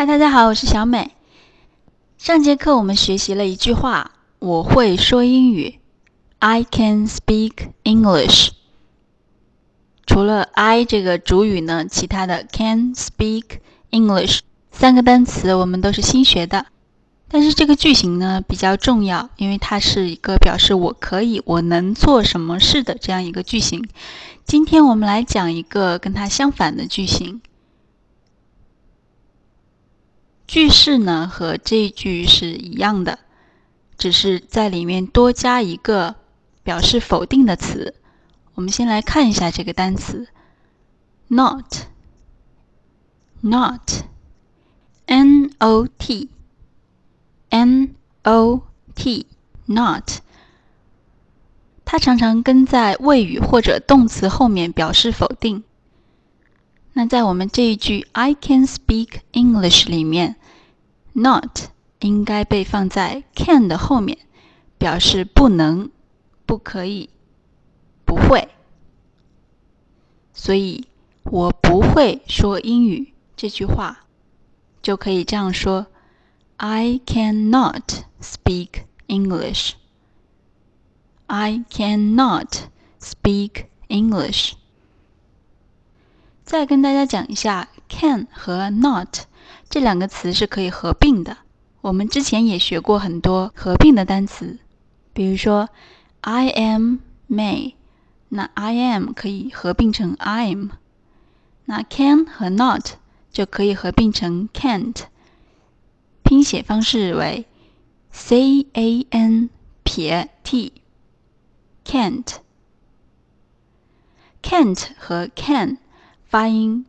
嗨，大家好，我是小美。上节课我们学习了一句话：“我会说英语。” I can speak English。除了 I 这个主语呢，其他的 can speak English 三个单词我们都是新学的。但是这个句型呢比较重要，因为它是一个表示我可以、我能做什么事的这样一个句型。今天我们来讲一个跟它相反的句型。句式呢和这一句是一样的，只是在里面多加一个表示否定的词。我们先来看一下这个单词，not，not，n o t，n o t，not，它常常跟在谓语或者动词后面表示否定。那在我们这一句 "I can speak English" 里面 ，not 应该被放在 can 的后面，表示不能、不可以、不会。所以我不会说英语这句话，就可以这样说：I cannot speak English. I cannot speak English. 再跟大家讲一下，can 和 not 这两个词是可以合并的。我们之前也学过很多合并的单词，比如说 I am May，那 I am 可以合并成 I'm，那 can 和 not 就可以合并成 can't。拼写方式为 c a n 撇 t，can't。can't 和 can。发音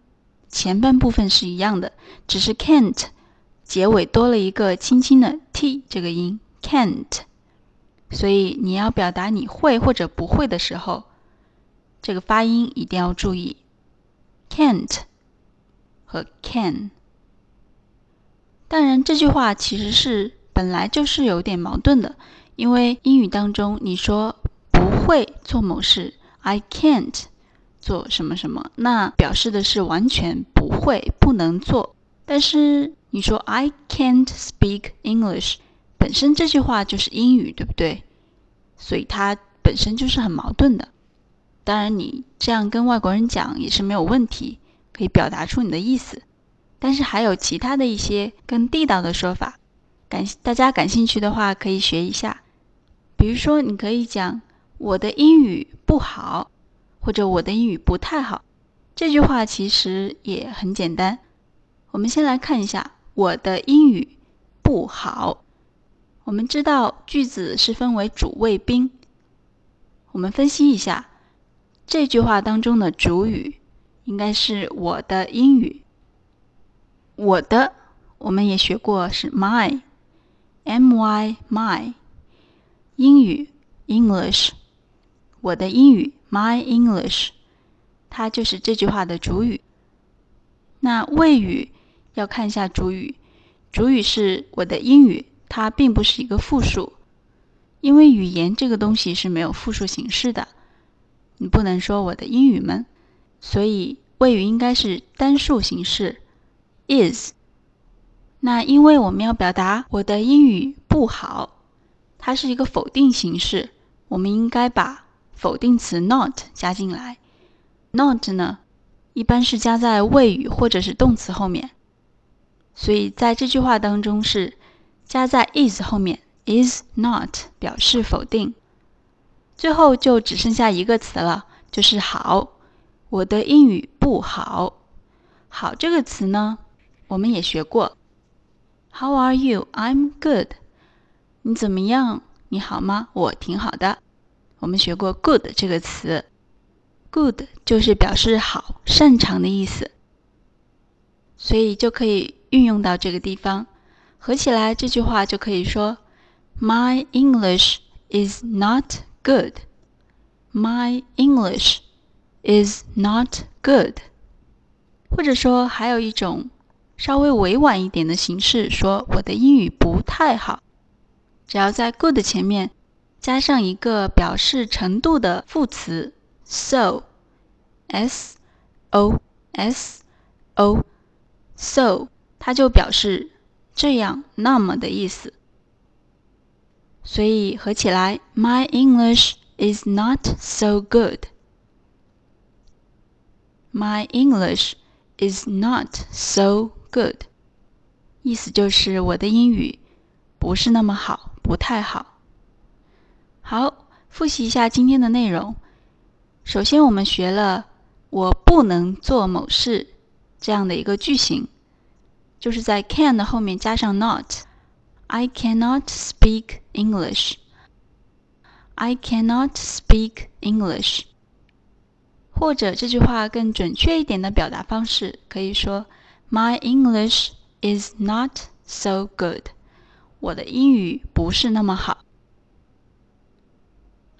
前半部分是一样的，只是 can't 结尾多了一个轻轻的 t 这个音 can't，所以你要表达你会或者不会的时候，这个发音一定要注意 can't 和 can。当然，这句话其实是本来就是有点矛盾的，因为英语当中你说不会做某事，I can't。做什么什么，那表示的是完全不会、不能做。但是你说 I can't speak English，本身这句话就是英语，对不对？所以它本身就是很矛盾的。当然，你这样跟外国人讲也是没有问题，可以表达出你的意思。但是还有其他的一些更地道的说法，感大家感兴趣的话可以学一下。比如说，你可以讲我的英语不好。或者我的英语不太好，这句话其实也很简单。我们先来看一下我的英语不好。我们知道句子是分为主谓宾。我们分析一下这句话当中的主语应该是我的英语。我的我们也学过是 my，m y my，英语 English，我的英语。My English，它就是这句话的主语。那谓语要看一下主语，主语是我的英语，它并不是一个复数，因为语言这个东西是没有复数形式的，你不能说我的英语们，所以谓语应该是单数形式，is。那因为我们要表达我的英语不好，它是一个否定形式，我们应该把。否定词 not 加进来，not 呢一般是加在谓语或者是动词后面，所以在这句话当中是加在 is 后面，is not 表示否定。最后就只剩下一个词了，就是好。我的英语不好。好这个词呢，我们也学过。How are you? I'm good。你怎么样？你好吗？我挺好的。我们学过 “good” 这个词，“good” 就是表示好、擅长的意思，所以就可以运用到这个地方。合起来这句话就可以说：“My English is not good. My English is not good.” 或者说还有一种稍微委婉一点的形式，说我的英语不太好，只要在 “good” 前面。加上一个表示程度的副词，so，s o s o，so 它就表示这样、那么的意思。所以合起来，My English is not so good. My English is not so good. 意思就是我的英语不是那么好，不太好。好，复习一下今天的内容。首先，我们学了“我不能做某事”这样的一个句型，就是在 can 的后面加上 not。I cannot speak English. I cannot speak English. 或者这句话更准确一点的表达方式，可以说 My English is not so good. 我的英语不是那么好。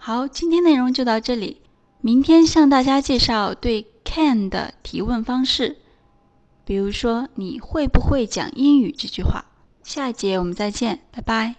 好，今天内容就到这里。明天向大家介绍对 can 的提问方式，比如说“你会不会讲英语”这句话。下一节我们再见，拜拜。